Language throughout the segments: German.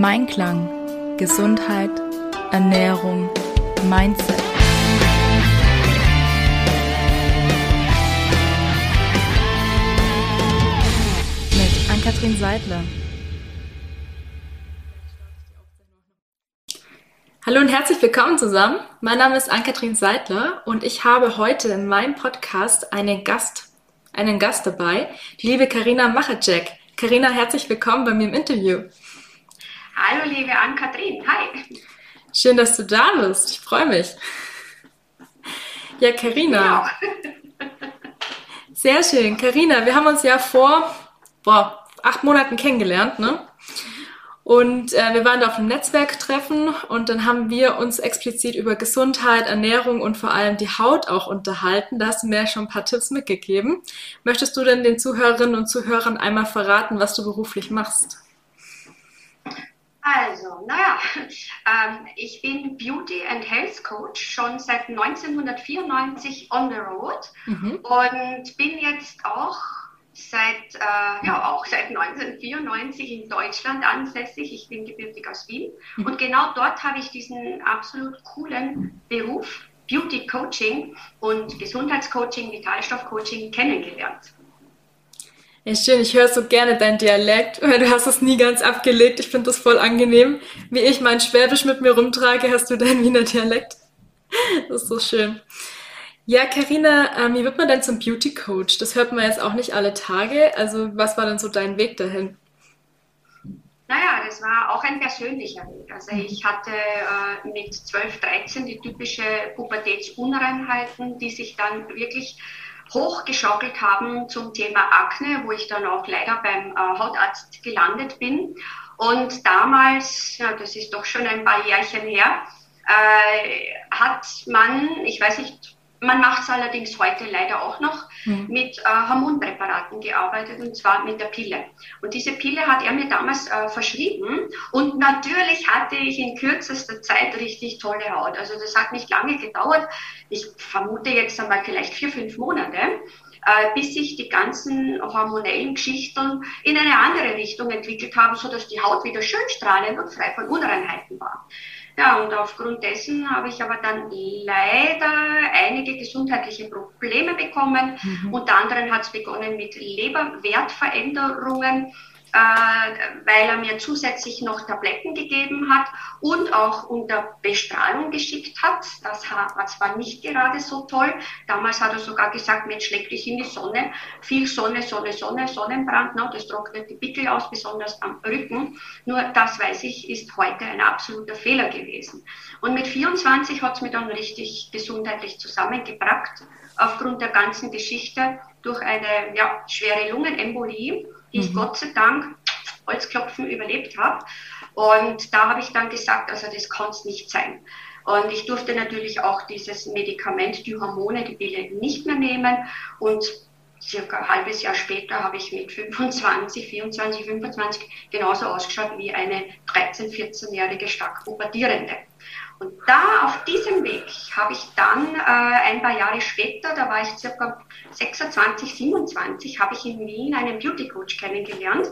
Mein Klang, Gesundheit, Ernährung, Mindset. Mit Ann-Kathrin Seidler. Hallo und herzlich willkommen zusammen. Mein Name ist Ann-Kathrin Seidler und ich habe heute in meinem Podcast einen Gast, einen Gast dabei, die liebe Karina Machacek. Karina, herzlich willkommen bei mir im Interview. Hallo, liebe Ann-Kathrin. Hi. Schön, dass du da bist. Ich freue mich. Ja, Karina. Sehr schön. Karina, wir haben uns ja vor boah, acht Monaten kennengelernt, ne? Und äh, wir waren da auf einem Netzwerktreffen und dann haben wir uns explizit über Gesundheit, Ernährung und vor allem die Haut auch unterhalten. Da hast du mir schon ein paar Tipps mitgegeben. Möchtest du denn den Zuhörerinnen und Zuhörern einmal verraten, was du beruflich machst? Also, naja, ähm, ich bin Beauty and Health Coach schon seit 1994 on the road mhm. und bin jetzt auch seit, äh, ja, auch seit 1994 in Deutschland ansässig. Ich bin gebürtig aus Wien mhm. und genau dort habe ich diesen absolut coolen Beruf Beauty Coaching und Gesundheitscoaching, Vitalstoffcoaching kennengelernt. Ja, schön. Ich höre so gerne dein Dialekt, weil du hast es nie ganz abgelegt. Ich finde das voll angenehm. Wie ich mein Schwäbisch mit mir rumtrage, hast du dein Wiener Dialekt. Das ist so schön. Ja, Karina, ähm, wie wird man denn zum Beauty Coach? Das hört man jetzt auch nicht alle Tage. Also, was war denn so dein Weg dahin? Naja, das war auch ein persönlicher Weg. Also ich hatte äh, mit 12, 13 die typische Pubertätsunreinheiten, die sich dann wirklich hochgeschaukelt haben zum Thema Akne, wo ich dann auch leider beim äh, Hautarzt gelandet bin. Und damals, ja, das ist doch schon ein paar Jährchen her, äh, hat man, ich weiß nicht, man macht es allerdings heute leider auch noch, mhm. mit äh, Hormonpräparaten gearbeitet und zwar mit der Pille. Und diese Pille hat er mir damals äh, verschrieben und natürlich hatte ich in kürzester Zeit richtig tolle Haut. Also das hat nicht lange gedauert. Ich vermute jetzt einmal vielleicht vier, fünf Monate äh, bis sich die ganzen hormonellen Geschichten in eine andere Richtung entwickelt haben, sodass die Haut wieder schön strahlend und frei von Unreinheiten war. Ja, und aufgrund dessen habe ich aber dann leider einige gesundheitliche Probleme bekommen. Mhm. Unter anderem hat es begonnen mit Leberwertveränderungen weil er mir zusätzlich noch Tabletten gegeben hat und auch unter Bestrahlung geschickt hat. Das war zwar nicht gerade so toll. Damals hat er sogar gesagt, Mensch, leg dich in die Sonne. Viel Sonne, Sonne, Sonne, Sonnenbrand. No, das trocknet die Pickel aus, besonders am Rücken. Nur das, weiß ich, ist heute ein absoluter Fehler gewesen. Und mit 24 hat es mir dann richtig gesundheitlich zusammengebracht, aufgrund der ganzen Geschichte durch eine ja, schwere Lungenembolie die ich mhm. Gott sei Dank Holzklopfen überlebt habe. Und da habe ich dann gesagt, also das kann es nicht sein. Und ich durfte natürlich auch dieses Medikament, die Hormone, die Pille nicht mehr nehmen. Und circa ein halbes Jahr später habe ich mit 25, 24, 25 genauso ausgeschaut wie eine 13-, 14-jährige stark pubertierende. Und da auf diesem Weg habe ich dann äh, ein paar Jahre später, da war ich circa 26, 27, habe ich in Wien einen Beauty Coach kennengelernt.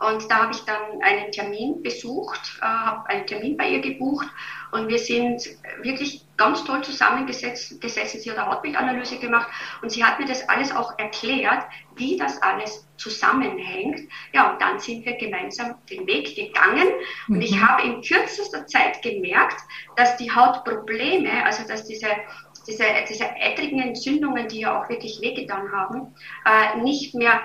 Und da habe ich dann einen Termin besucht, äh, habe einen Termin bei ihr gebucht und wir sind wirklich ganz toll zusammengesetzt, gesessen. Sie hat eine Hautbildanalyse gemacht und sie hat mir das alles auch erklärt, wie das alles zusammenhängt. Ja, und dann sind wir gemeinsam den Weg gegangen und mhm. ich habe in kürzester Zeit gemerkt, dass die Hautprobleme, also dass diese diese, diese eitrigen Entzündungen, die ja auch wirklich wehgetan haben, äh, nicht mehr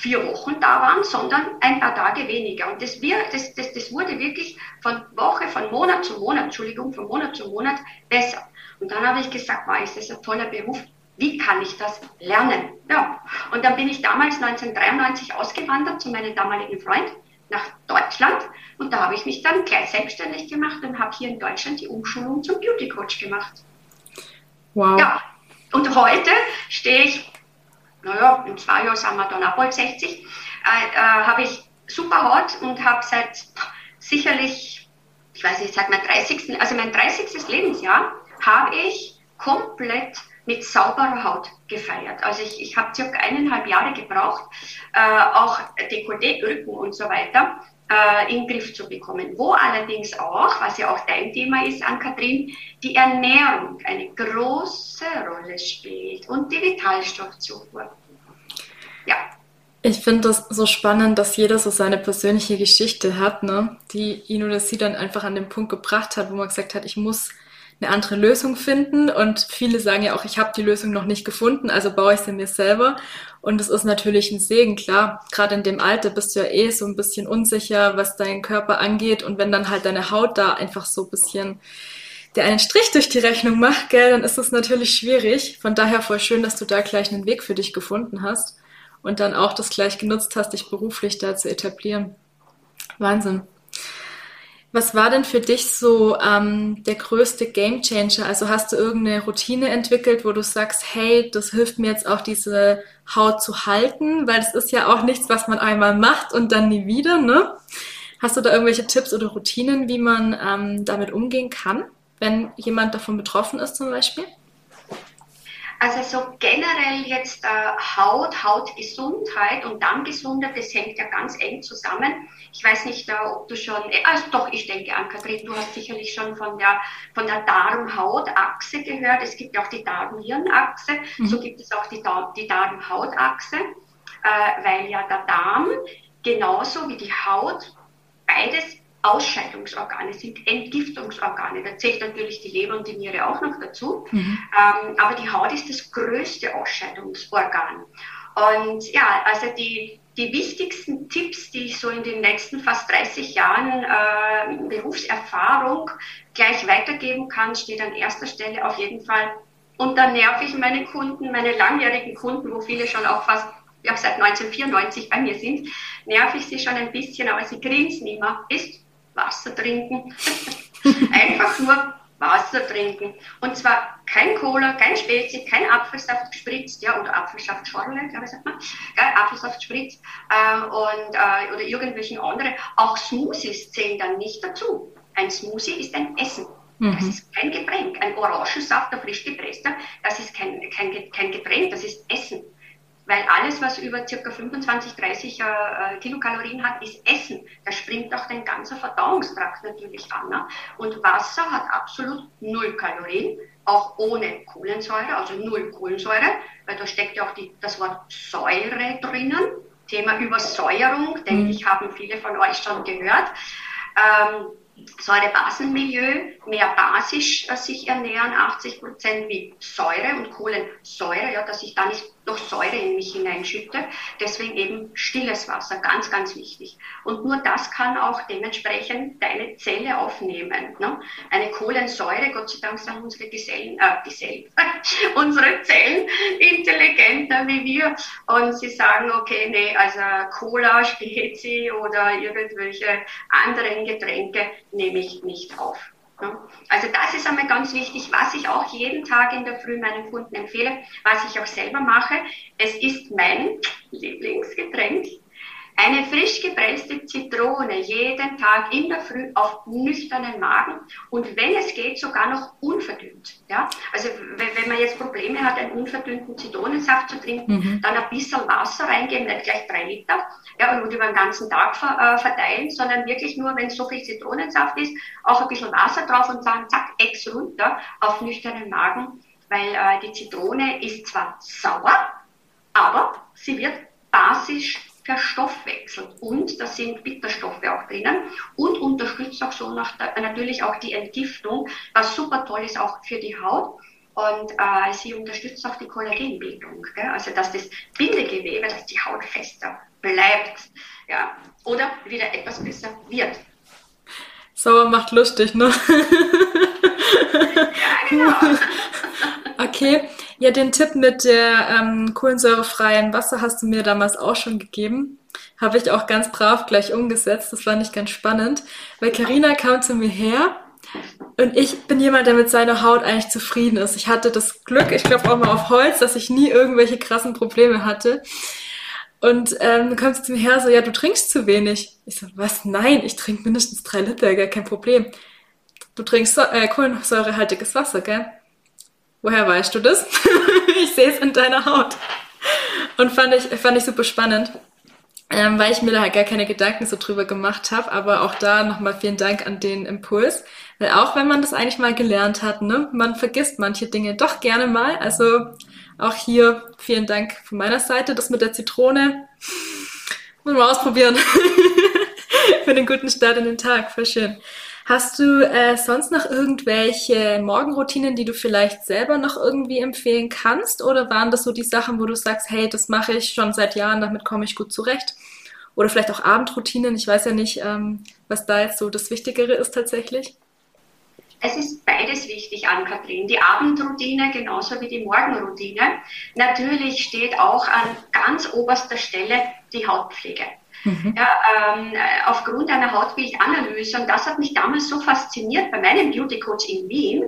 vier Wochen da waren, sondern ein paar Tage weniger. Und das, wir, das, das, das wurde wirklich von Woche, von Monat zu Monat, Entschuldigung, von Monat zu Monat besser. Und dann habe ich gesagt, wow, ist das ein toller Beruf. Wie kann ich das lernen? Ja. Und dann bin ich damals 1993 ausgewandert zu meinem damaligen Freund nach Deutschland. Und da habe ich mich dann gleich selbstständig gemacht und habe hier in Deutschland die Umschulung zum Beauty Coach gemacht. Wow. Ja. Und heute stehe ich naja, in zwei Jahren sind wir dann auch bald 60, äh, äh, habe ich super Haut und habe seit sicherlich, ich weiß nicht, seit meinem 30., also mein 30. Lebensjahr, habe ich komplett mit sauberer Haut gefeiert. Also ich, ich habe circa eineinhalb Jahre gebraucht, äh, auch Dekolleté, Rücken und so weiter äh, in den Griff zu bekommen. Wo allerdings auch, was ja auch dein Thema ist, an Kathrin, die Ernährung eine große Rolle spielt und die Vitalstoffzufuhr. Ja. Ich finde das so spannend, dass jeder so seine persönliche Geschichte hat, ne? die ihn oder sie dann einfach an den Punkt gebracht hat, wo man gesagt hat, ich muss eine andere Lösung finden. Und viele sagen ja auch, ich habe die Lösung noch nicht gefunden, also baue ich sie mir selber. Und es ist natürlich ein Segen, klar. Gerade in dem Alter bist du ja eh so ein bisschen unsicher, was deinen Körper angeht. Und wenn dann halt deine Haut da einfach so ein bisschen der einen Strich durch die Rechnung macht, gell, dann ist es natürlich schwierig. Von daher voll schön, dass du da gleich einen Weg für dich gefunden hast und dann auch das gleich genutzt hast, dich beruflich da zu etablieren. Wahnsinn. Was war denn für dich so ähm, der größte Gamechanger? Also hast du irgendeine Routine entwickelt, wo du sagst, hey, das hilft mir jetzt auch diese Haut zu halten, weil es ist ja auch nichts, was man einmal macht und dann nie wieder, ne? Hast du da irgendwelche Tipps oder Routinen, wie man ähm, damit umgehen kann, wenn jemand davon betroffen ist zum Beispiel? Also so generell jetzt äh, Haut, Hautgesundheit und Darmgesundheit, das hängt ja ganz eng zusammen. Ich weiß nicht, äh, ob du schon, äh, also doch, ich denke an Kathrin, du hast sicherlich schon von der, von der Darm-Haut-Achse gehört. Es gibt ja auch die Darm-Hirn-Achse, mhm. so gibt es auch die, die Darm-Haut-Achse, äh, weil ja der Darm genauso wie die Haut beides Ausscheidungsorgane sind, Entgiftungsorgane. Da zählt natürlich die Leber und die Niere auch noch dazu. Mhm. Ähm, aber die Haut ist das größte Ausscheidungsorgan. Und ja, also die, die wichtigsten Tipps, die ich so in den letzten fast 30 Jahren äh, Berufserfahrung gleich weitergeben kann, steht an erster Stelle auf jeden Fall. Und dann nerv ich meine Kunden, meine langjährigen Kunden, wo viele schon auch fast ja, seit 1994 bei mir sind, nerv ich sie schon ein bisschen, aber sie grinsen immer, ist Wasser trinken. Einfach nur Wasser trinken. Und zwar kein Cola, kein Spezi, kein Apfelsaft gespritzt, ja, oder Apfelsaftschorle, glaube ich, sagt man. Ja, Apfelsaft spritzt äh, und, äh, oder irgendwelchen anderen. Auch Smoothies zählen dann nicht dazu. Ein Smoothie ist ein Essen. Mhm. Das ist kein Getränk. Ein Orangensaft, der frisch gepresster, das ist kein, kein, kein Getränk, das ist Essen weil alles, was über ca. 25, 30 äh, Kilokalorien hat, ist Essen. Da springt auch dein ganzer Verdauungstrakt natürlich an. Ne? Und Wasser hat absolut null Kalorien, auch ohne Kohlensäure, also null Kohlensäure, weil da steckt ja auch die, das Wort Säure drinnen. Thema Übersäuerung, denke mhm. ich, haben viele von euch schon gehört. Ähm, Säurebasenmilieu mehr basisch äh, sich ernähren, 80 Prozent wie Säure und Kohlensäure, ja, dass ich da nicht noch Säure in mich hineinschütte. Deswegen eben stilles Wasser, ganz, ganz wichtig. Und nur das kann auch dementsprechend deine Zelle aufnehmen. Ne? Eine Kohlensäure, Gott sei Dank sind unsere Gesellen, äh, Gesellen, unsere Zellen intelligenter wie wir. Und sie sagen, okay, nee, also Cola, Spezi oder irgendwelche anderen Getränke nehme ich nicht auf. Also das ist einmal ganz wichtig, was ich auch jeden Tag in der Früh meinen Kunden empfehle, was ich auch selber mache. Es ist mein Lieblingsgetränk, eine frisch gepresste Zitrone jeden Tag in der Früh auf nüchternen Magen und wenn es geht, sogar noch unverdünnt. Ja? Also wenn man jetzt Probleme hat, einen unverdünnten Zitronensaft zu trinken, mhm. dann ein bisschen Wasser reingeben, nicht gleich drei Liter, ja, und über den ganzen Tag äh, verteilen, sondern wirklich nur, wenn so viel Zitronensaft ist, auch ein bisschen Wasser drauf und sagen, zack, Ex runter auf nüchternen Magen, weil äh, die Zitrone ist zwar sauer, aber sie wird basisch verstoffwechselt und da sind Bitterstoffe auch drinnen und unterstützt auch so nach natürlich auch die Entgiftung, was super toll ist auch für die Haut. Und äh, sie unterstützt auch die Kollagenbildung, gell? also dass das Bindegewebe, dass die Haut fester bleibt, ja, oder wieder etwas besser wird. Sauer macht lustig, ne? ja, genau. okay, ja, den Tipp mit der ähm, kohlensäurefreien Wasser hast du mir damals auch schon gegeben. Habe ich auch ganz brav gleich umgesetzt. Das fand ich ganz spannend, weil Karina kam zu mir her und ich bin jemand, der mit seiner Haut eigentlich zufrieden ist. Ich hatte das Glück, ich glaube auch mal auf Holz, dass ich nie irgendwelche krassen Probleme hatte. Und ähm, kommt sie zu mir her, so, ja, du trinkst zu wenig. Ich so, was? Nein, ich trinke mindestens drei Liter, gell, kein Problem. Du trinkst so, äh, kohlensäurehaltiges Wasser, gell? Woher weißt du das? ich sehe es in deiner Haut. Und fand ich, fand ich super spannend, ähm, weil ich mir da halt gar keine Gedanken so drüber gemacht habe. Aber auch da nochmal vielen Dank an den Impuls. Weil auch wenn man das eigentlich mal gelernt hat, ne, man vergisst manche Dinge doch gerne mal. Also auch hier vielen Dank von meiner Seite. Das mit der Zitrone muss man ausprobieren. Für den guten Start in den Tag. Voll schön. Hast du äh, sonst noch irgendwelche Morgenroutinen, die du vielleicht selber noch irgendwie empfehlen kannst? Oder waren das so die Sachen, wo du sagst, hey, das mache ich schon seit Jahren, damit komme ich gut zurecht? Oder vielleicht auch Abendroutinen. Ich weiß ja nicht, ähm, was da jetzt so das Wichtigere ist tatsächlich. Es ist beides wichtig an Kathrin. Die Abendroutine genauso wie die Morgenroutine. Natürlich steht auch an ganz oberster Stelle die Hautpflege. Mhm. Ja, ähm, aufgrund einer Hautbildanalyse. Und das hat mich damals so fasziniert bei meinem Beauty Coach in Wien.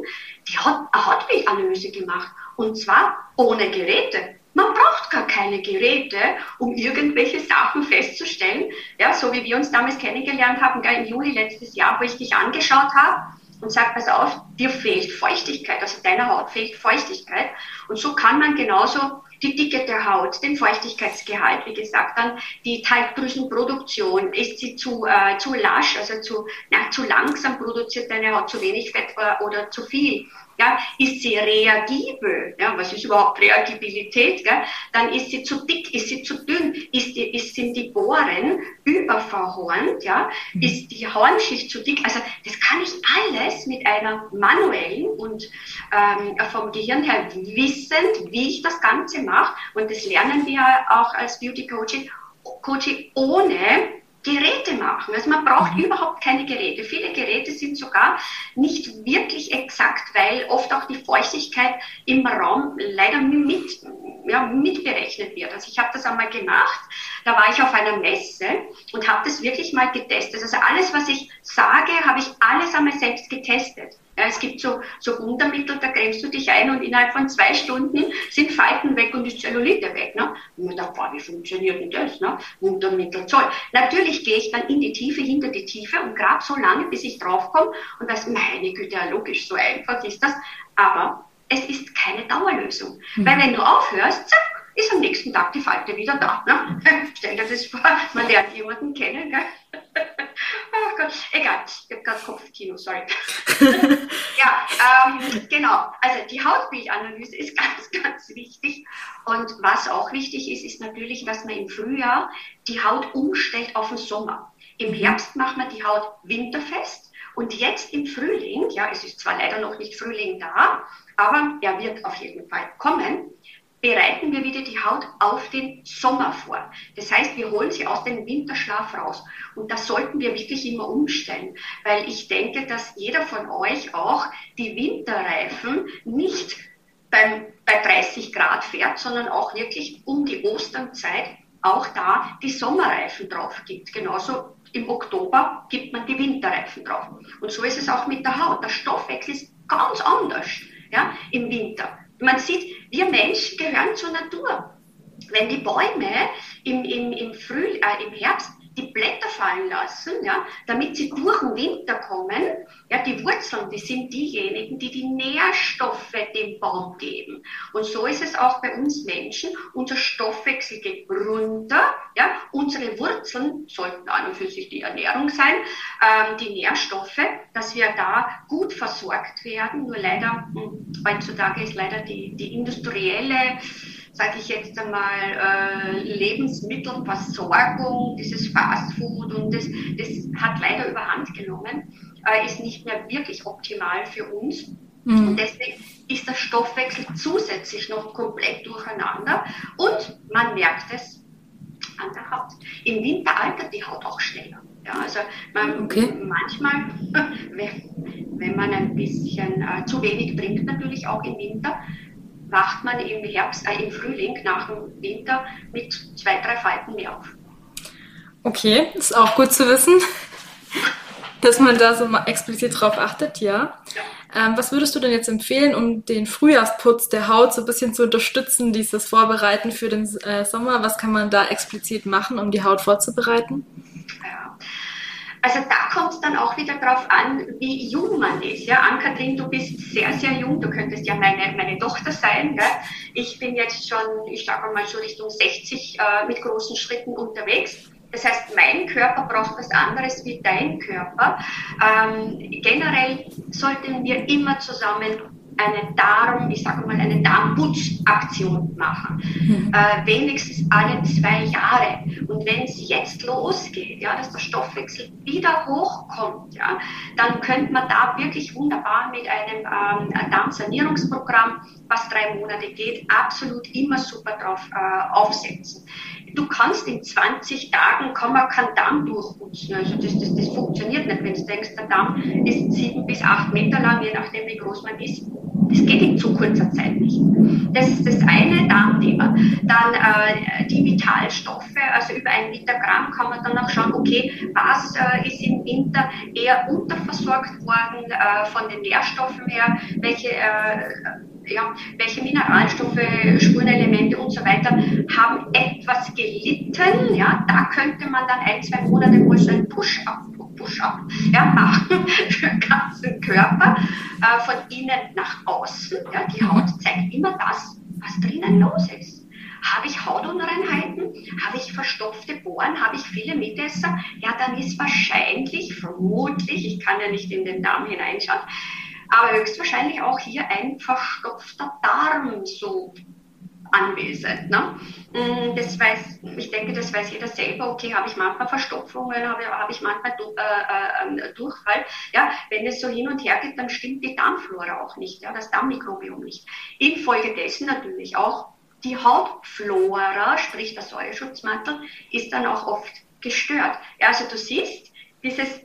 Die hat eine Hautbildanalyse gemacht. Und zwar ohne Geräte. Man braucht gar keine Geräte, um irgendwelche Sachen festzustellen. Ja, so wie wir uns damals kennengelernt haben, im Juli letztes Jahr, wo ich dich angeschaut habe und sage, pass auf, dir fehlt Feuchtigkeit, also deiner Haut fehlt Feuchtigkeit. Und so kann man genauso die Dicke der Haut, den Feuchtigkeitsgehalt, wie gesagt, dann die Teigdrüsenproduktion, ist sie zu, äh, zu lasch, also zu, na, zu langsam produziert deine Haut, zu wenig Fett oder zu viel ja, ist sie reagibel, ja, was ist überhaupt Reagibilität, ja, dann ist sie zu dick, ist sie zu dünn, ist die, ist, sind die Bohren überverhornt, ja, mhm. ist die Hornschicht zu dick, also das kann ich alles mit einer manuellen und ähm, vom Gehirn her wissend, wie ich das Ganze mache und das lernen wir auch als Beauty Coaching, Coaching ohne Geräte machen. Also man braucht mhm. überhaupt keine Geräte. Viele Geräte sind sogar nicht wirklich exakt, weil oft auch die Feuchtigkeit im Raum leider mit, ja, mitberechnet wird. Also ich habe das einmal gemacht, da war ich auf einer Messe und habe das wirklich mal getestet. Also alles, was ich sage, habe ich alles einmal selbst getestet. Ja, es gibt so, so Wundermittel, da cremst du dich ein und innerhalb von zwei Stunden sind Falten weg und die Zellulite weg. Ne? Und man dachte, wie funktioniert denn das? Ne? Wundermittel, toll. Natürlich gehe ich dann in die Tiefe, hinter die Tiefe und grab so lange, bis ich draufkomme und das, meine Güte, ja, logisch, so einfach ist das. Aber es ist keine Dauerlösung. Mhm. Weil wenn du aufhörst, zack, ist am nächsten Tag die Falte wieder da. Ne? Stell dir das vor, man lernt jemanden kennen. Gell? oh Gott, egal, ich habe gerade Kopfkino, sorry. ja, ähm, genau, also die Hautbildanalyse ist ganz, ganz wichtig. Und was auch wichtig ist, ist natürlich, dass man im Frühjahr die Haut umstellt auf den Sommer. Im mhm. Herbst macht man die Haut winterfest. Und jetzt im Frühling, ja, es ist zwar leider noch nicht Frühling da, aber er wird auf jeden Fall kommen, bereiten wir wieder die Haut auf den Sommer vor. Das heißt, wir holen sie aus dem Winterschlaf raus. Und das sollten wir wirklich immer umstellen, weil ich denke, dass jeder von euch auch die Winterreifen nicht beim, bei 30 Grad fährt, sondern auch wirklich um die Osternzeit auch da die Sommerreifen drauf gibt. Genauso im Oktober gibt man die Winterreifen drauf. Und so ist es auch mit der Haut. Der Stoffwechsel ist ganz anders ja, im Winter. Man sieht, wir Menschen gehören zur Natur. Wenn die Bäume im, im, im, Früh, äh, im Herbst die Blätter fallen lassen, ja, damit sie durch den Winter kommen. Ja, die Wurzeln, die sind diejenigen, die die Nährstoffe dem Baum geben. Und so ist es auch bei uns Menschen. Unser Stoffwechsel geht runter. Ja, unsere Wurzeln sollten an und für sich die Ernährung sein, ähm, die Nährstoffe, dass wir da gut versorgt werden. Nur leider, hm, heutzutage ist leider die, die industrielle sage ich jetzt einmal, äh, Lebensmittelversorgung, dieses Fastfood und das, das hat leider überhand genommen, äh, ist nicht mehr wirklich optimal für uns. Mhm. Und deswegen ist der Stoffwechsel zusätzlich noch komplett durcheinander und man merkt es an der Haut. Im Winter altert die Haut auch schneller. Ja, also man, okay. manchmal, wenn, man ein bisschen äh, zu wenig trinkt, natürlich auch im Winter, wacht man im Herbst, äh, im Frühling nach dem Winter mit zwei, drei Falten mehr auf. Okay, ist auch gut zu wissen, dass man da so mal explizit drauf achtet, ja. ja. Ähm, was würdest du denn jetzt empfehlen, um den Frühjahrsputz der Haut so ein bisschen zu unterstützen, dieses Vorbereiten für den äh, Sommer? Was kann man da explizit machen, um die Haut vorzubereiten? Also da kommt es dann auch wieder darauf an, wie jung man ist. Ja, Ann-Kathrin, du bist sehr, sehr jung. Du könntest ja meine, meine Tochter sein. Gell? Ich bin jetzt schon, ich sage mal so Richtung 60 äh, mit großen Schritten unterwegs. Das heißt, mein Körper braucht was anderes wie dein Körper. Ähm, generell sollten wir immer zusammen eine Darm, ich sage mal, eine Darmputzaktion machen. Mhm. Äh, wenigstens alle zwei Jahre. Und wenn es jetzt losgeht, ja, dass der Stoffwechsel wieder hochkommt, ja, dann könnte man da wirklich wunderbar mit einem ähm, Darmsanierungsprogramm, was drei Monate geht, absolut immer super drauf äh, aufsetzen du kannst in 20 Tagen, kann man keinen Damm durchputzen. Also das, das, das funktioniert nicht, wenn du denkst, der Damm ist sieben bis acht Meter lang, je nachdem wie groß man ist. Das geht in zu kurzer Zeit nicht. Das ist das eine Darmthema. Dann äh, die Vitalstoffe, also über ein Liter Gramm kann man dann auch schauen, okay, was äh, ist im Winter eher unterversorgt worden äh, von den Nährstoffen her, welche äh, ja, welche Mineralstoffe, Spurenelemente und so weiter haben etwas gelitten. Ja, da könnte man dann ein, zwei Monate mal so ein Push-up Push-up ja, machen für den ganzen Körper, äh, von innen nach außen. Ja, die Haut zeigt immer das, was drinnen los ist. Habe ich Hautunreinheiten? Habe ich verstopfte Bohren? Habe ich viele Mitesser? Ja, dann ist wahrscheinlich, vermutlich, ich kann ja nicht in den Darm hineinschauen, aber höchstwahrscheinlich auch hier ein verstopfter Darm so anwesend. Ne? Mm, das weiß, ich denke, das weiß jeder selber. Okay, habe ich manchmal Verstopfungen, habe, habe ich manchmal äh, äh, Durchfall. Ja, wenn es so hin und her geht, dann stimmt die Darmflora auch nicht, ja, das Darmmikrobiom nicht. Infolgedessen natürlich auch die Hautflora, sprich der Säureschutzmantel, ist dann auch oft gestört. Ja, also du siehst, dieses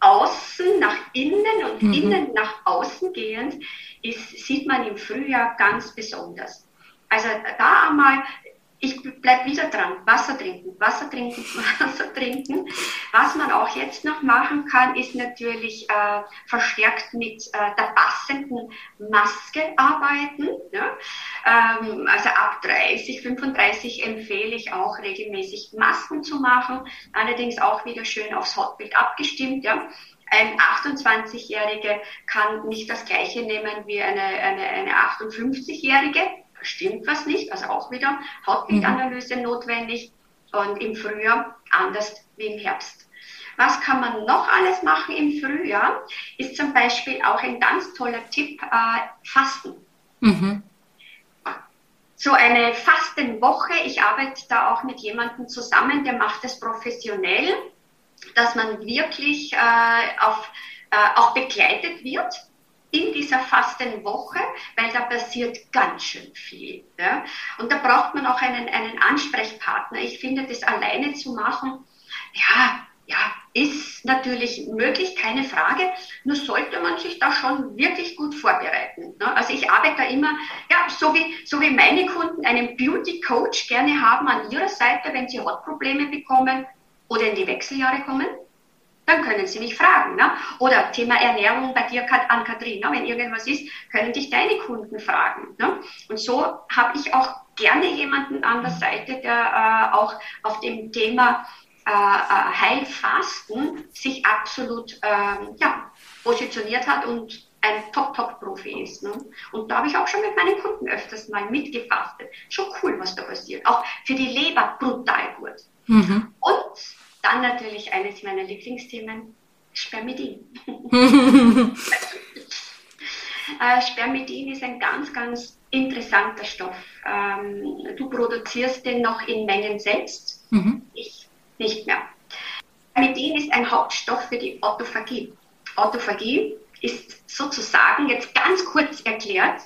außen nach innen und mhm. innen nach außen gehend ist, sieht man im Frühjahr ganz besonders. Also da einmal, ich bleib wieder dran, Wasser trinken, Wasser trinken, Wasser trinken. Was man auch jetzt noch machen kann, ist natürlich äh, verstärkt mit äh, der passenden Maske arbeiten. Ja? Ähm, also ab 30, 35 empfehle ich auch regelmäßig Masken zu machen, allerdings auch wieder schön aufs Hautbild abgestimmt. Ja? Ein 28-Jährige kann nicht das gleiche nehmen wie eine, eine, eine 58-Jährige stimmt was nicht, also auch wieder Hautbildanalyse mhm. notwendig und im Frühjahr anders wie im Herbst. Was kann man noch alles machen im Frühjahr? Ist zum Beispiel auch ein ganz toller Tipp, äh, Fasten. Mhm. So eine Fastenwoche, ich arbeite da auch mit jemandem zusammen, der macht das professionell, dass man wirklich äh, auf, äh, auch begleitet wird in dieser Fastenwoche, weil da passiert ganz schön viel. Ja? Und da braucht man auch einen, einen Ansprechpartner. Ich finde, das alleine zu machen, ja, ja, ist natürlich möglich, keine Frage. Nur sollte man sich da schon wirklich gut vorbereiten. Ne? Also ich arbeite da immer, ja, so wie, so wie meine Kunden einen Beauty Coach gerne haben an ihrer Seite, wenn sie Hautprobleme bekommen oder in die Wechseljahre kommen dann können Sie mich fragen. Ne? Oder Thema Ernährung bei dir an Kathrin. Ne? Wenn irgendwas ist, können dich deine Kunden fragen. Ne? Und so habe ich auch gerne jemanden an der Seite, der äh, auch auf dem Thema äh, äh Heilfasten sich absolut ähm, ja, positioniert hat und ein Top-Top-Profi ist. Ne? Und da habe ich auch schon mit meinen Kunden öfters mal mitgefastet. Schon cool, was da passiert. Auch für die Leber brutal gut. Mhm. Und dann natürlich eines meiner Lieblingsthemen, Spermidin. äh, Spermidin ist ein ganz, ganz interessanter Stoff. Ähm, du produzierst den noch in Mengen selbst, mhm. ich nicht mehr. Spermidin ist ein Hauptstoff für die Autophagie. Autophagie ist sozusagen, jetzt ganz kurz erklärt,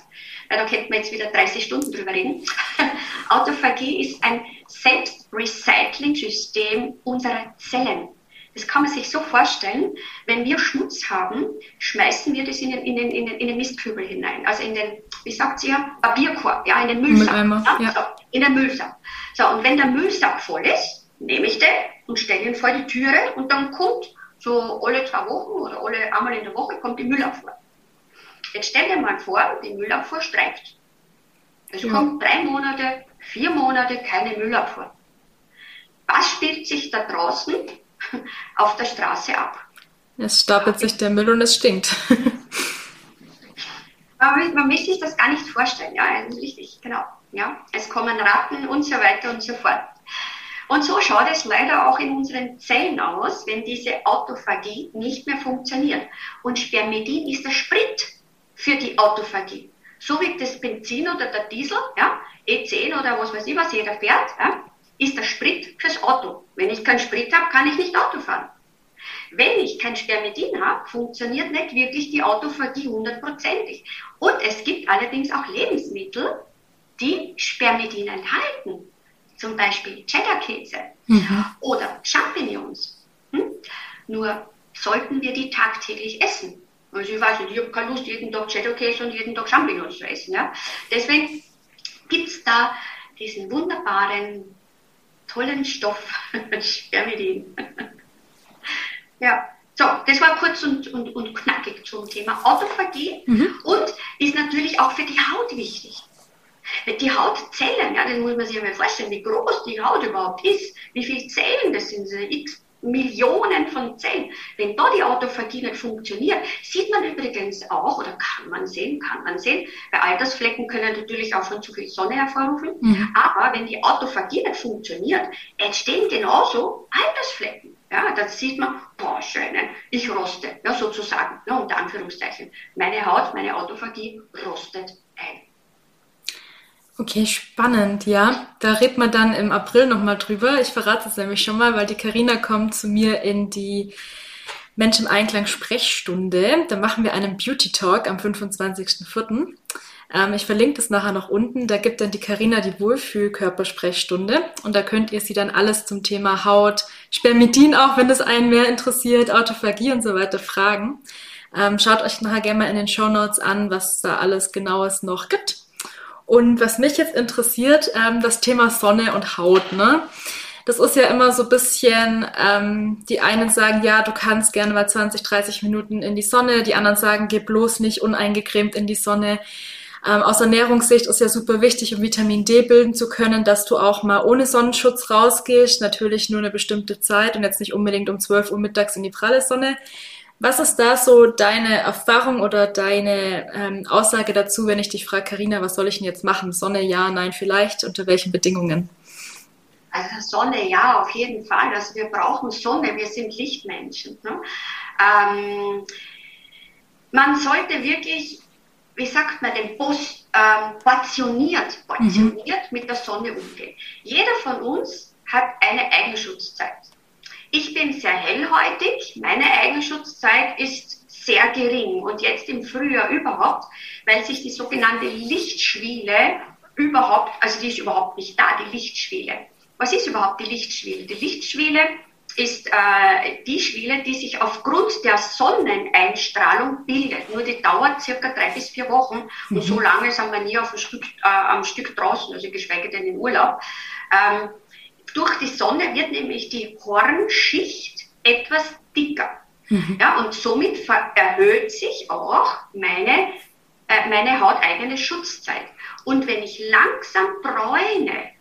weil da könnten wir jetzt wieder 30 Stunden drüber reden. Autophagie ist ein Selbstrecycling-System unserer Zellen. Das kann man sich so vorstellen, wenn wir Schmutz haben, schmeißen wir das in den, in den, in den, in den Mistkübel hinein. Also in den, wie sagt ihr, Papierkorb, ja, in den Müllsack. Ja? Ja. So, in den Müllsack. So, und wenn der Müllsack voll ist, nehme ich den und stelle ihn vor die Türe und dann kommt so alle zwei Wochen oder alle einmal in der Woche kommt die Müllabfuhr. Jetzt stell dir mal vor, die Müllabfuhr streikt. Es ja. kommt drei Monate, vier Monate keine Müllabfuhr. Was spielt sich da draußen auf der Straße ab. Es stapelt sich der Müll und es stinkt. man, man will sich das gar nicht vorstellen, ja, richtig, genau. Ja, es kommen Ratten und so weiter und so fort. Und so schaut es leider auch in unseren Zellen aus, wenn diese Autophagie nicht mehr funktioniert. Und Spermidin ist der Sprit für die Autophagie. So wie das Benzin oder der Diesel, ja, E10 oder was weiß ich, was jeder fährt, ja, ist der Sprit fürs Auto. Wenn ich keinen Sprit habe, kann ich nicht Auto fahren. Wenn ich kein Spermidin habe, funktioniert nicht wirklich die Autophagie hundertprozentig. Und es gibt allerdings auch Lebensmittel, die Spermidin enthalten. Zum Beispiel Cheddar-Käse mhm. oder Champignons. Hm? Nur sollten wir die tagtäglich essen. Also ich weiß nicht, ich habe keine Lust, jeden Tag Cheddar-Käse und jeden Tag Champignons zu essen. Ja? Deswegen gibt es da diesen wunderbaren, tollen Stoff, Spermidin. ja, so, das war kurz und, und, und knackig zum Thema Autophagie mhm. und ist natürlich auch für die Haut wichtig. Die Hautzellen, ja, das muss man sich einmal vorstellen, wie groß die Haut überhaupt ist, wie viele Zellen das sind, x Millionen von Zellen. Wenn da die Autophagie nicht funktioniert, sieht man übrigens auch, oder kann man sehen, kann man sehen, bei Altersflecken können natürlich auch von zu viel Sonne hervorrufen, mhm. aber wenn die Autophagie nicht funktioniert, entstehen genauso Altersflecken. Ja, da sieht man, boah, schöne, ich roste, ja, sozusagen, ja, unter Anführungszeichen. Meine Haut, meine Autophagie rostet. Okay, spannend, ja. Da redet man dann im April nochmal drüber. Ich verrate es nämlich schon mal, weil die Karina kommt zu mir in die Mensch im Einklang Sprechstunde. Da machen wir einen Beauty Talk am 25.04. Ähm, ich verlinke das nachher noch unten. Da gibt dann die Karina die Wohlfühlkörpersprechstunde und da könnt ihr sie dann alles zum Thema Haut, Spermidin auch, wenn es einen mehr interessiert, Autophagie und so weiter fragen. Ähm, schaut euch nachher gerne mal in den Show Notes an, was da alles genaues noch gibt. Und was mich jetzt interessiert, ähm, das Thema Sonne und Haut. Ne? Das ist ja immer so ein bisschen, ähm, die einen sagen, ja, du kannst gerne mal 20, 30 Minuten in die Sonne, die anderen sagen, geh bloß nicht uneingecremt in die Sonne. Ähm, aus Ernährungssicht ist ja super wichtig, um Vitamin D bilden zu können, dass du auch mal ohne Sonnenschutz rausgehst. Natürlich nur eine bestimmte Zeit und jetzt nicht unbedingt um 12 Uhr mittags in die pralle Sonne. Was ist da so deine Erfahrung oder deine ähm, Aussage dazu, wenn ich dich frage, Karina, was soll ich denn jetzt machen? Sonne, ja, nein, vielleicht? Unter welchen Bedingungen? Also Sonne, ja, auf jeden Fall. Also wir brauchen Sonne, wir sind Lichtmenschen. Ne? Ähm, man sollte wirklich, wie sagt man, den Bus ähm, portioniert, portioniert mhm. mit der Sonne umgehen. Jeder von uns hat eine Eigenschutzzeit. Ich bin sehr hellhäutig, meine Eigenschutzzeit ist sehr gering und jetzt im Frühjahr überhaupt, weil sich die sogenannte Lichtschwiele überhaupt, also die ist überhaupt nicht da, die Lichtschwiele. Was ist überhaupt die Lichtschwiele? Die Lichtschwiele ist äh, die Schwiele, die sich aufgrund der Sonneneinstrahlung bildet. Nur die dauert circa drei bis vier Wochen mhm. und so lange sind wir nie auf dem Stück, äh, am Stück draußen, also geschweige denn im Urlaub. Ähm, durch die Sonne wird nämlich die Hornschicht etwas dicker. Mhm. Ja, und somit erhöht sich auch meine, äh, meine hauteigene Schutzzeit. Und wenn ich langsam bräune,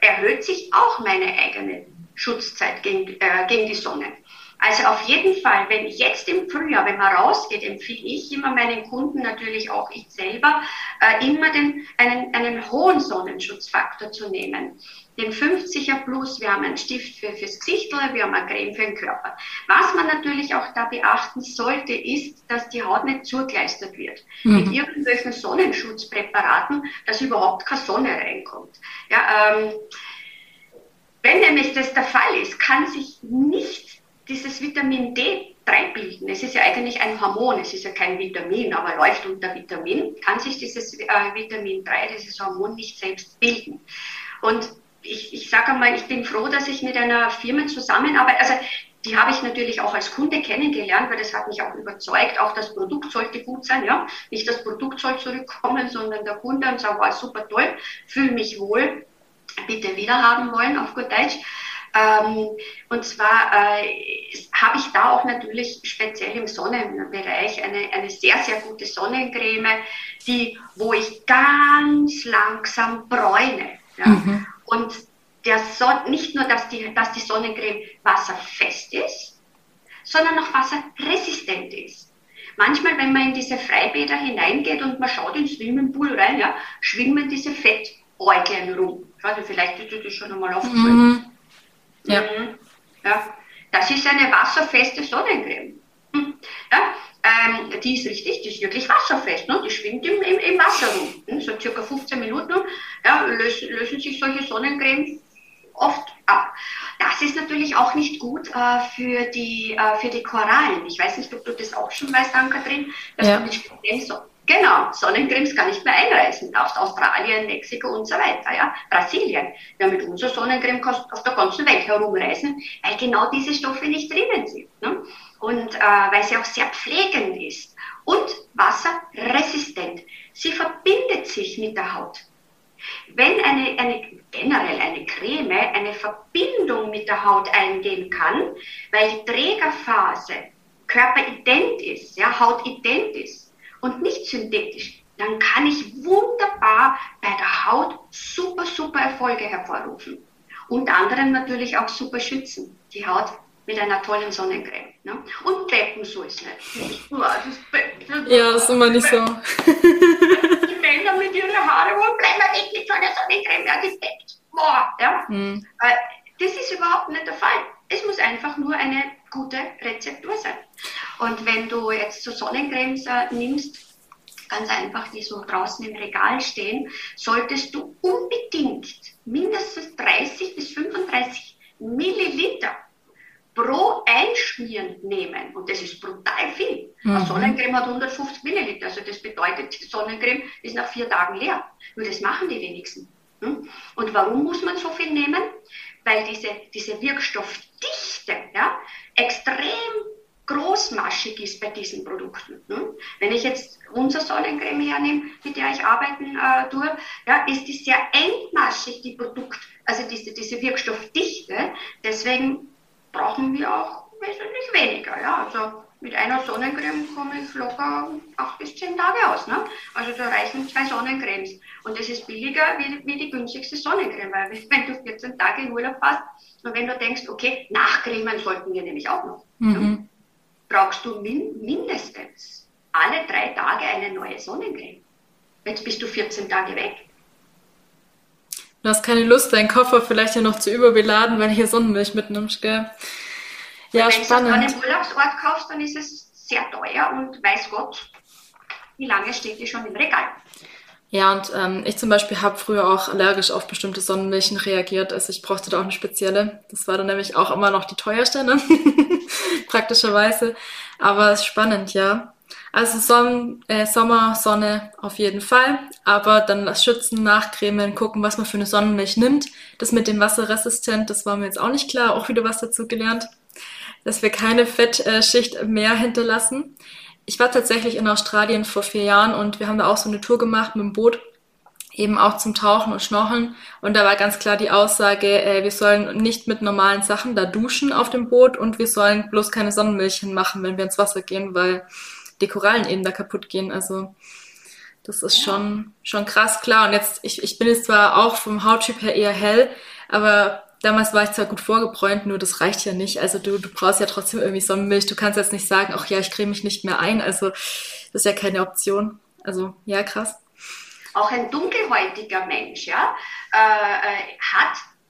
erhöht sich auch meine eigene Schutzzeit gegen, äh, gegen die Sonne. Also auf jeden Fall, wenn jetzt im Frühjahr, wenn man rausgeht, empfehle ich immer meinen Kunden, natürlich auch ich selber, äh, immer den, einen, einen hohen Sonnenschutzfaktor zu nehmen. Den 50er Plus, wir haben einen Stift für, fürs Gesicht, wir haben eine Creme für den Körper. Was man natürlich auch da beachten sollte, ist, dass die Haut nicht zugleistert wird. Mhm. Mit irgendwelchen Sonnenschutzpräparaten, dass überhaupt keine Sonne reinkommt. Ja, ähm, wenn nämlich das der Fall ist, kann sich nicht dieses Vitamin D3 bilden. Es ist ja eigentlich ein Hormon, es ist ja kein Vitamin, aber läuft unter Vitamin, kann sich dieses äh, Vitamin 3, dieses Hormon nicht selbst bilden. Und ich, ich sage einmal, ich bin froh, dass ich mit einer Firma zusammenarbeite. Also die habe ich natürlich auch als Kunde kennengelernt, weil das hat mich auch überzeugt. Auch das Produkt sollte gut sein, ja. Nicht das Produkt soll zurückkommen, sondern der Kunde und sagt, war super toll, fühle mich wohl, bitte wieder haben wollen, auf gut Deutsch. Ähm, und zwar äh, habe ich da auch natürlich speziell im Sonnenbereich eine, eine sehr, sehr gute Sonnencreme, die, wo ich ganz langsam bräune. Ja? Mhm. Und der Son nicht nur, dass die, dass die Sonnencreme wasserfest ist, sondern auch wasserresistent ist. Manchmal, wenn man in diese Freibäder hineingeht und man schaut ins Swimmingpool rein, ja, schwimmen diese Fettäuglein rum. Ich weiß nicht, vielleicht ist das schon einmal aufgefallen. Mhm. Ja. Mhm. ja. Das ist eine wasserfeste Sonnencreme. Hm. Ja, ähm, die ist richtig, die ist wirklich wasserfest, ne? die schwimmt im, im, im Wasser rum. Hm? So circa 15 Minuten ja, lösen, lösen sich solche Sonnencremes oft ab. Das ist natürlich auch nicht gut äh, für, die, äh, für die Korallen. Ich weiß nicht, ob du das auch schon weißt, Ann-Kathrin, dass ja. du mit speziellen so Genau, Sonnencremes kann nicht mehr einreisen. Darfst Australien, Mexiko und so weiter, ja. Brasilien. Ja, mit unserer Sonnencreme kannst du auf der ganzen Welt herumreisen, weil genau diese Stoffe nicht drinnen sind. Ne? Und äh, weil sie auch sehr pflegend ist und wasserresistent. Sie verbindet sich mit der Haut. Wenn eine, eine, generell eine Creme eine Verbindung mit der Haut eingehen kann, weil Trägerphase körperident ist, ja, hautident ist und nicht synthetisch, dann kann ich wunderbar bei der Haut super, super Erfolge hervorrufen. Unter anderem natürlich auch super schützen, die Haut mit einer tollen Sonnencreme. Ne? Und Beppen so ist nicht. Ja, ist immer nicht so. Männer mit ihren Haaren, wo bleiben wir weg mit so einer Sonnencreme, ja, gefleckt. Boah, ja. Mhm. Das ist überhaupt nicht der Fall. Es muss einfach nur eine gute Rezeptur sein. Und wenn du jetzt so Sonnencremes nimmst, ganz einfach, die so draußen im Regal stehen, solltest du unbedingt mindestens 30 bis 35 Milliliter pro Einschmieren nehmen. Und das ist brutal viel. Mhm. Eine Sonnencreme hat 150 Milliliter. Also das bedeutet, die Sonnencreme ist nach vier Tagen leer. Nur das machen die wenigsten. Hm? Und warum muss man so viel nehmen? Weil diese, diese Wirkstoffdichte ja, extrem großmaschig ist bei diesen Produkten. Hm? Wenn ich jetzt unser Sonnencreme hernehme, mit der ich arbeiten äh, tue, ja, ist die sehr engmaschig, die Produkt, also diese, diese Wirkstoffdichte. Deswegen brauchen wir auch wesentlich weniger. Ja? Also mit einer Sonnencreme komme ich locker acht bis zehn Tage aus. Ne? Also da reichen zwei Sonnencremes. Und das ist billiger wie, wie die günstigste Sonnencreme, weil wenn du 14 Tage in Urlaub hast und wenn du denkst, okay, nachcremen sollten wir nämlich auch noch, mhm. ne? brauchst du min mindestens alle drei Tage eine neue Sonnencreme. Jetzt bist du 14 Tage weg. Du hast keine Lust, deinen Koffer vielleicht ja noch zu überbeladen, weil hier Sonnenmilch mitnimmst, gell? Ja, wenn spannend. Du einen Urlaubsort kaufst, dann ist es sehr teuer und weiß Gott, wie lange steht die schon im Regal. Ja, und ähm, ich zum Beispiel habe früher auch allergisch auf bestimmte Sonnenmilchen reagiert. Also ich brauchte da auch eine spezielle. Das war dann nämlich auch immer noch die teuerste, ne? praktischerweise. Aber es ist spannend, ja. Also Sonnen, äh, Sommer, Sonne auf jeden Fall, aber dann das Schützen, Nachcremen, gucken, was man für eine Sonnenmilch nimmt. Das mit dem Wasserresistent, das war mir jetzt auch nicht klar, auch wieder was dazu gelernt, dass wir keine Fettschicht mehr hinterlassen. Ich war tatsächlich in Australien vor vier Jahren und wir haben da auch so eine Tour gemacht mit dem Boot, eben auch zum Tauchen und Schnorcheln. Und da war ganz klar die Aussage, äh, wir sollen nicht mit normalen Sachen da duschen auf dem Boot und wir sollen bloß keine Sonnenmilchen machen, wenn wir ins Wasser gehen, weil die Korallen eben da kaputt gehen. Also das ist schon, schon krass klar. Und jetzt, ich, ich bin jetzt zwar auch vom Hauttyp her eher hell, aber damals war ich zwar gut vorgebräunt, nur das reicht ja nicht. Also du, du brauchst ja trotzdem irgendwie Sonnenmilch. Du kannst jetzt nicht sagen, ach ja, ich creme mich nicht mehr ein. Also das ist ja keine Option. Also ja, krass. Auch ein dunkelhäutiger Mensch ja, äh, äh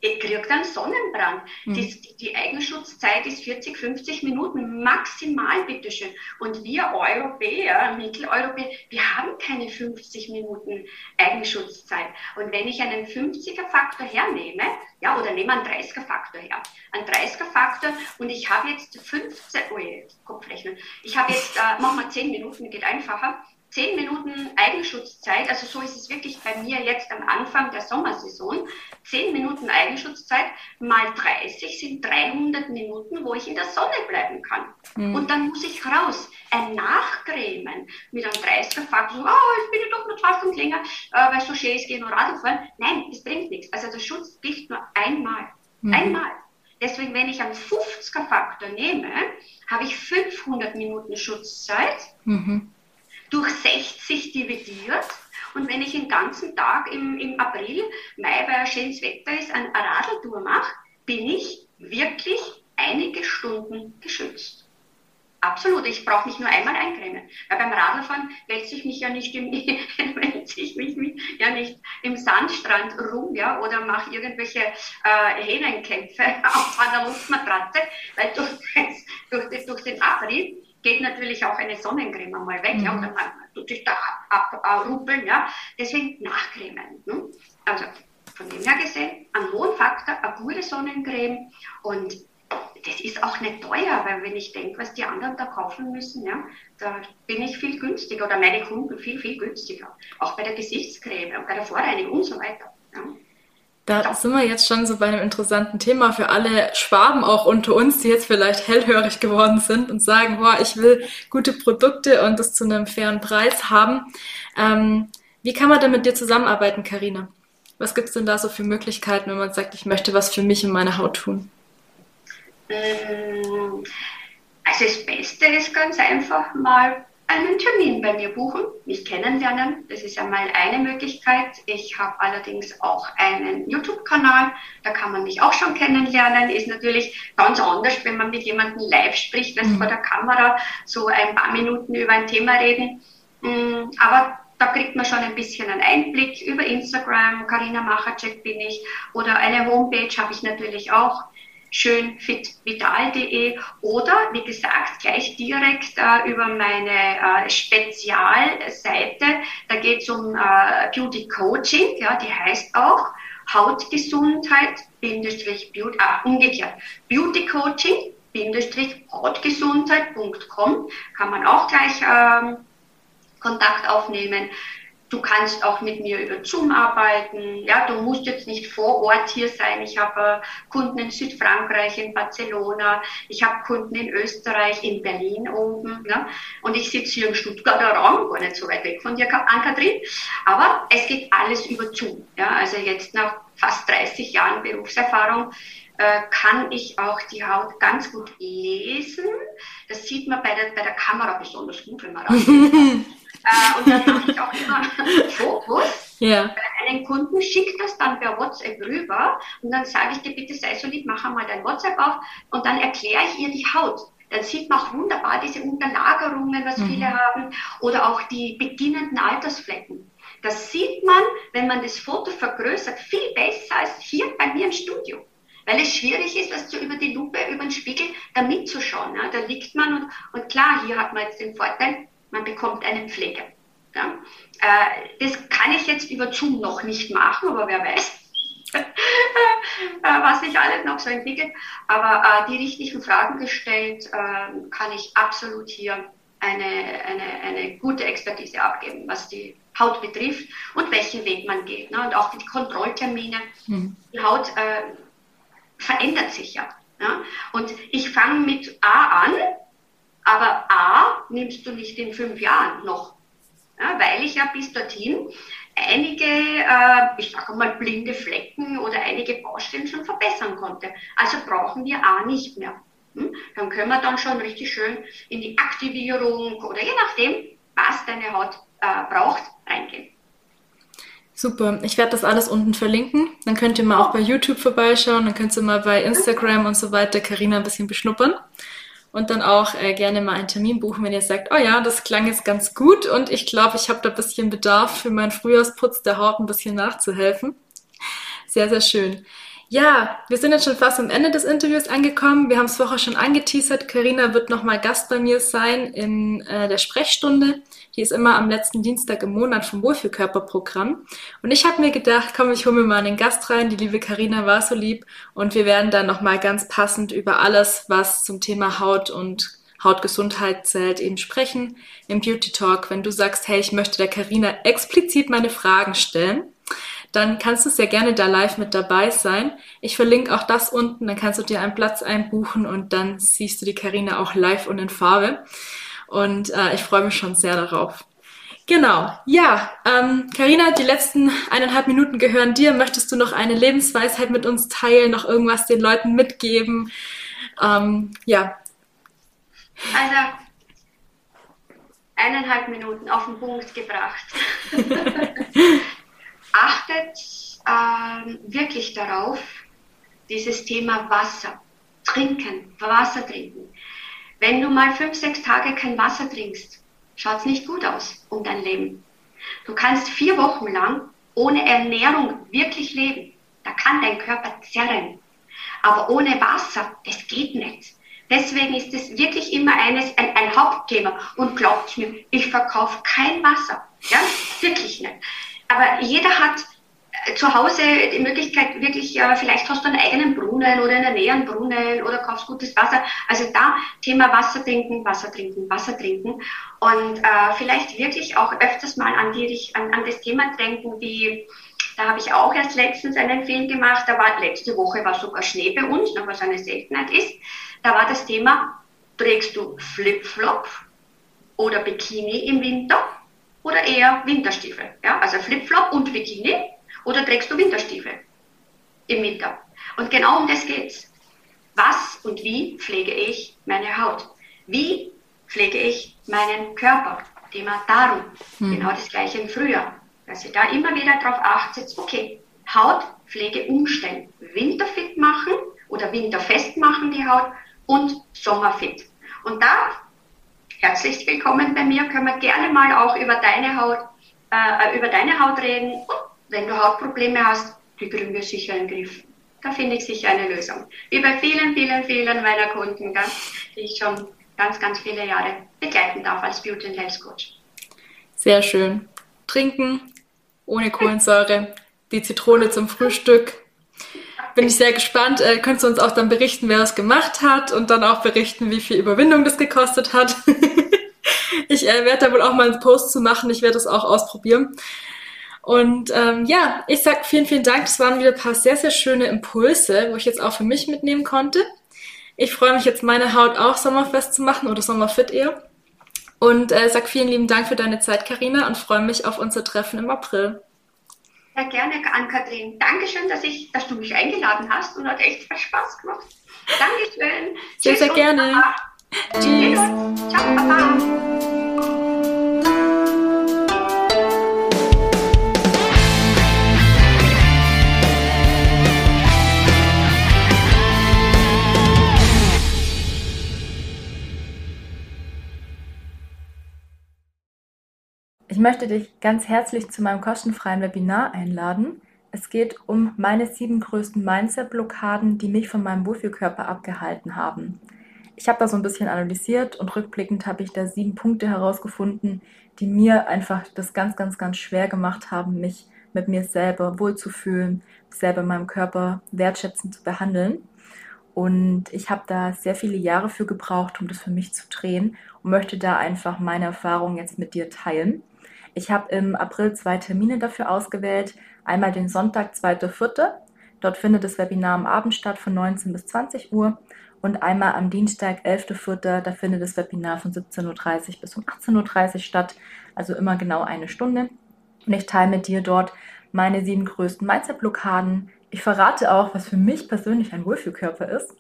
hat kriegt einen Sonnenbrand. Mhm. Die, die, Eigenschutzzeit ist 40, 50 Minuten maximal, bitteschön. Und wir Europäer, Mitteleuropäer, wir haben keine 50 Minuten Eigenschutzzeit. Und wenn ich einen 50er Faktor hernehme, ja, oder nehme einen 30er Faktor her, einen 30er Faktor und ich habe jetzt 15, oh je, Kopfrechnen, ich habe jetzt, äh, machen wir 10 Minuten, geht einfacher, zehn Minuten Eigenschutzzeit, also so ist es wirklich bei mir jetzt am Anfang der Sommersaison, zehn Minuten Eigenschutzzeit mal 30 sind 300 Minuten, wo ich in der Sonne bleiben kann. Mhm. Und dann muss ich raus. Ein Nachcremen mit einem 30er Faktor, so, oh, ich bin ja doch nur zwei Stunden länger, äh, weil so schön ist, gehe nur Radl fahren. Nein, das bringt nichts. Also der Schutz gilt nur einmal. Mhm. Einmal. Deswegen, wenn ich einen 50er Faktor nehme, habe ich 500 Minuten Schutzzeit. Mhm durch 60 dividiert, Und wenn ich den ganzen Tag im, im April, Mai, weil schönes Wetter ist, eine Radeltour mache, bin ich wirklich einige Stunden geschützt. Absolut, ich brauche mich nur einmal eincremen. Weil beim Radlfahren wälze ich mich ja nicht im, ich mich ja nicht im Sandstrand rum, ja, oder mache irgendwelche äh, Hähnenkämpfe auf einer Luftmatratze, weil durch, durch, durch den Abrieb geht natürlich auch eine Sonnencreme mal weg, mhm. ja, oder man tut sich da abruppeln, ab, ja. Deswegen nachcremen. Ne? Also von dem her gesehen, ein Lohnfaktor, eine gute Sonnencreme und das ist auch nicht teuer, weil wenn ich denke, was die anderen da kaufen müssen, ja, da bin ich viel günstiger oder meine Kunden viel, viel günstiger. Auch bei der Gesichtscreme und bei der Vorreinigung und so weiter. Ja. Da sind wir jetzt schon so bei einem interessanten Thema für alle Schwaben auch unter uns, die jetzt vielleicht hellhörig geworden sind und sagen, boah, ich will gute Produkte und das zu einem fairen Preis haben. Ähm, wie kann man denn mit dir zusammenarbeiten, Karina? Was gibt es denn da so für Möglichkeiten, wenn man sagt, ich möchte was für mich und meine Haut tun? Mm, also das Beste ist ganz einfach mal einen Termin bei mir buchen, mich kennenlernen. Das ist einmal eine Möglichkeit. Ich habe allerdings auch einen YouTube-Kanal, da kann man mich auch schon kennenlernen. Ist natürlich ganz anders, wenn man mit jemandem live spricht, als mhm. vor der Kamera so ein paar Minuten über ein Thema reden. Mm, aber da kriegt man schon ein bisschen einen Einblick über Instagram, Karina Machacek bin ich, oder eine Homepage habe ich natürlich auch schönfitvital.de oder wie gesagt gleich direkt äh, über meine äh, Spezialseite. Da geht es um äh, Beauty Coaching, ja, die heißt auch Hautgesundheit, Bindestrich, Beauty, ah, umgekehrt, Beauty Coaching, Bindestrich, Hautgesundheit.com, kann man auch gleich ähm, Kontakt aufnehmen. Du kannst auch mit mir über Zoom arbeiten. Ja, du musst jetzt nicht vor Ort hier sein. Ich habe äh, Kunden in Südfrankreich, in Barcelona. Ich habe Kunden in Österreich, in Berlin oben. Ne? Und ich sitze hier im Stuttgarter Raum, gar nicht so weit weg von dir, Ann-Kathrin. Aber es geht alles über Zoom. Ja? Also jetzt nach fast 30 Jahren Berufserfahrung äh, kann ich auch die Haut ganz gut lesen. Das sieht man bei der, bei der Kamera besonders gut, wenn man rangeht. Äh, und dann mache ich auch immer Fotos ja. bei einem Kunden, schicke das dann per WhatsApp rüber und dann sage ich dir, bitte sei so lieb, mach einmal dein WhatsApp auf und dann erkläre ich ihr die Haut. Dann sieht man auch wunderbar diese Unterlagerungen, was mhm. viele haben, oder auch die beginnenden Altersflecken. Das sieht man, wenn man das Foto vergrößert, viel besser als hier bei mir im Studio weil es schwierig ist, das so über die Lupe, über den Spiegel da mitzuschauen. Ja. Da liegt man und, und klar, hier hat man jetzt den Vorteil, man bekommt einen Pfleger. Ja? Äh, das kann ich jetzt über Zoom noch nicht machen, aber wer weiß, äh, was sich alles noch so entwickelt. Aber äh, die richtigen Fragen gestellt, äh, kann ich absolut hier eine, eine, eine gute Expertise abgeben, was die Haut betrifft und welchen Weg man geht. Ne? Und auch die Kontrolltermine. Mhm. Die Haut äh, verändert sich ja. ja? Und ich fange mit A an aber A nimmst du nicht in fünf Jahren noch, ja, weil ich ja bis dorthin einige, äh, ich sage mal, blinde Flecken oder einige Baustellen schon verbessern konnte. Also brauchen wir A nicht mehr. Hm? Dann können wir dann schon richtig schön in die Aktivierung oder je nachdem, was deine Haut äh, braucht, reingehen. Super, ich werde das alles unten verlinken. Dann könnt ihr mal auch bei YouTube vorbeischauen, dann könnt ihr mal bei Instagram und so weiter Karina ein bisschen beschnuppern und dann auch äh, gerne mal einen Termin buchen, wenn ihr sagt, oh ja, das klang jetzt ganz gut und ich glaube, ich habe da ein bisschen Bedarf für meinen Frühjahrsputz der Haut ein bisschen nachzuhelfen. Sehr, sehr schön. Ja, wir sind jetzt schon fast am Ende des Interviews angekommen. Wir haben es vorher schon angeteasert. Karina wird nochmal Gast bei mir sein in äh, der Sprechstunde. Die ist immer am letzten Dienstag im Monat vom Wohlfühlkörperprogramm. Und ich habe mir gedacht, komm, ich hole mir mal einen Gast rein. Die liebe Karina war so lieb. Und wir werden dann nochmal ganz passend über alles, was zum Thema Haut und Hautgesundheit zählt, eben sprechen im Beauty Talk. Wenn du sagst, hey, ich möchte der Karina explizit meine Fragen stellen, dann kannst du sehr gerne da live mit dabei sein. Ich verlinke auch das unten, dann kannst du dir einen Platz einbuchen und dann siehst du die Karina auch live und in Farbe. Und äh, ich freue mich schon sehr darauf. Genau, ja, Karina, ähm, die letzten eineinhalb Minuten gehören dir. Möchtest du noch eine Lebensweisheit mit uns teilen, noch irgendwas den Leuten mitgeben? Ähm, ja. Also, eineinhalb Minuten auf den Punkt gebracht. Achtet ähm, wirklich darauf, dieses Thema Wasser, trinken, Wasser trinken. Wenn du mal fünf, sechs Tage kein Wasser trinkst, schaut es nicht gut aus um dein Leben. Du kannst vier Wochen lang ohne Ernährung wirklich leben. Da kann dein Körper zerren. Aber ohne Wasser, das geht nicht. Deswegen ist es wirklich immer eines, ein, ein Hauptthema. Und glaubt mir, ich verkaufe kein Wasser. Ja, wirklich nicht. Aber jeder hat äh, zu Hause die Möglichkeit, wirklich, äh, vielleicht hast du einen eigenen Brunnen oder in der Nähe einen Brunnen oder kaufst gutes Wasser. Also da Thema Wasser trinken, Wasser trinken, Wasser trinken und äh, vielleicht wirklich auch öfters mal an, die, an, an das Thema denken, wie da habe ich auch erst letztens einen Film gemacht, da war letzte Woche war sogar Schnee bei uns, was eine Seltenheit ist. Da war das Thema, trägst du Flipflop oder Bikini im Winter oder eher Winterstiefel? Ja, also Flipflop und Bikini oder trägst du Winterstiefel im Winter? Und genau um das geht's. Was und wie pflege ich meine Haut? Wie pflege ich meinen Körper? Thema Darum. Hm. Genau das gleiche im Frühjahr. Dass ihr da immer wieder darauf achtet, okay, Hautpflege umstellen. Winterfit machen oder winterfest machen die Haut und Sommerfit. Und da, herzlich willkommen bei mir, können wir gerne mal auch über deine Haut, äh, über deine Haut reden. Und wenn du Hautprobleme hast, die kriegen wir sicher in den Griff. Da finde ich sicher eine Lösung. Wie bei vielen, vielen, vielen meiner Kunden, die ich schon ganz, ganz viele Jahre begleiten darf als Beauty and Health Coach. Sehr schön. Trinken ohne Kohlensäure, die Zitrone zum Frühstück, bin ich sehr gespannt. Äh, könntest du uns auch dann berichten, wer es gemacht hat und dann auch berichten, wie viel Überwindung das gekostet hat. ich äh, werde da wohl auch mal einen Post zu machen. Ich werde das auch ausprobieren. Und ähm, ja, ich sag vielen, vielen Dank. Das waren wieder ein paar sehr, sehr schöne Impulse, wo ich jetzt auch für mich mitnehmen konnte. Ich freue mich jetzt, meine Haut auch sommerfest zu machen oder sommerfit eher. Und äh, sag vielen lieben Dank für deine Zeit, Karina, und freue mich auf unser Treffen im April. Sehr gerne, Ann-Kathrin. Dankeschön, dass, ich, dass du mich eingeladen hast und hat echt Spaß gemacht. Dankeschön. Sehr, Tschüss sehr gerne. Tschüss. Ciao, Papa. Möchte dich ganz herzlich zu meinem kostenfreien Webinar einladen. Es geht um meine sieben größten Mindset-Blockaden, die mich von meinem Wohlfühlkörper abgehalten haben. Ich habe da so ein bisschen analysiert und rückblickend habe ich da sieben Punkte herausgefunden, die mir einfach das ganz, ganz, ganz schwer gemacht haben, mich mit mir selber wohlzufühlen, selber meinem Körper wertschätzend zu behandeln. Und ich habe da sehr viele Jahre für gebraucht, um das für mich zu drehen und möchte da einfach meine Erfahrungen jetzt mit dir teilen. Ich habe im April zwei Termine dafür ausgewählt. Einmal den Sonntag, 2.4. Dort findet das Webinar am Abend statt von 19 bis 20 Uhr. Und einmal am Dienstag, 11.4., da findet das Webinar von 17.30 Uhr bis um 18.30 Uhr statt. Also immer genau eine Stunde. Und ich teile mit dir dort meine sieben größten Mindset-Blockaden. Ich verrate auch, was für mich persönlich ein Wohlfühlkörper ist.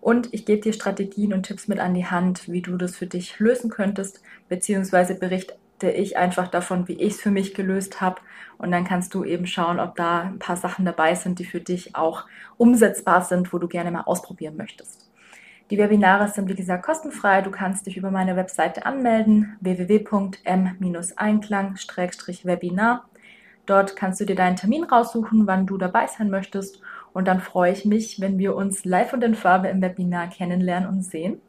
Und ich gebe dir Strategien und Tipps mit an die Hand, wie du das für dich lösen könntest, beziehungsweise berichte ich einfach davon, wie ich es für mich gelöst habe. Und dann kannst du eben schauen, ob da ein paar Sachen dabei sind, die für dich auch umsetzbar sind, wo du gerne mal ausprobieren möchtest. Die Webinare sind, wie gesagt, kostenfrei. Du kannst dich über meine Webseite anmelden, www.m-einklang-webinar. Dort kannst du dir deinen Termin raussuchen, wann du dabei sein möchtest. Und dann freue ich mich, wenn wir uns live und in Farbe im Webinar kennenlernen und sehen.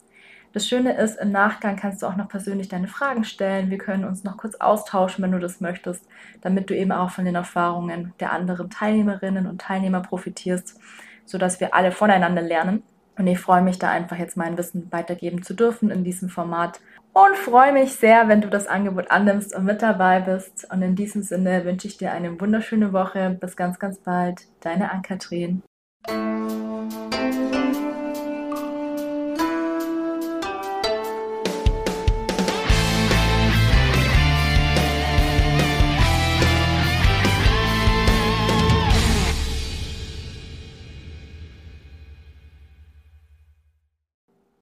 Das Schöne ist, im Nachgang kannst du auch noch persönlich deine Fragen stellen. Wir können uns noch kurz austauschen, wenn du das möchtest, damit du eben auch von den Erfahrungen der anderen Teilnehmerinnen und Teilnehmer profitierst, sodass wir alle voneinander lernen. Und ich freue mich da einfach jetzt mein Wissen weitergeben zu dürfen in diesem Format und freue mich sehr, wenn du das Angebot annimmst und mit dabei bist. Und in diesem Sinne wünsche ich dir eine wunderschöne Woche. Bis ganz, ganz bald. Deine Ann-Kathrin.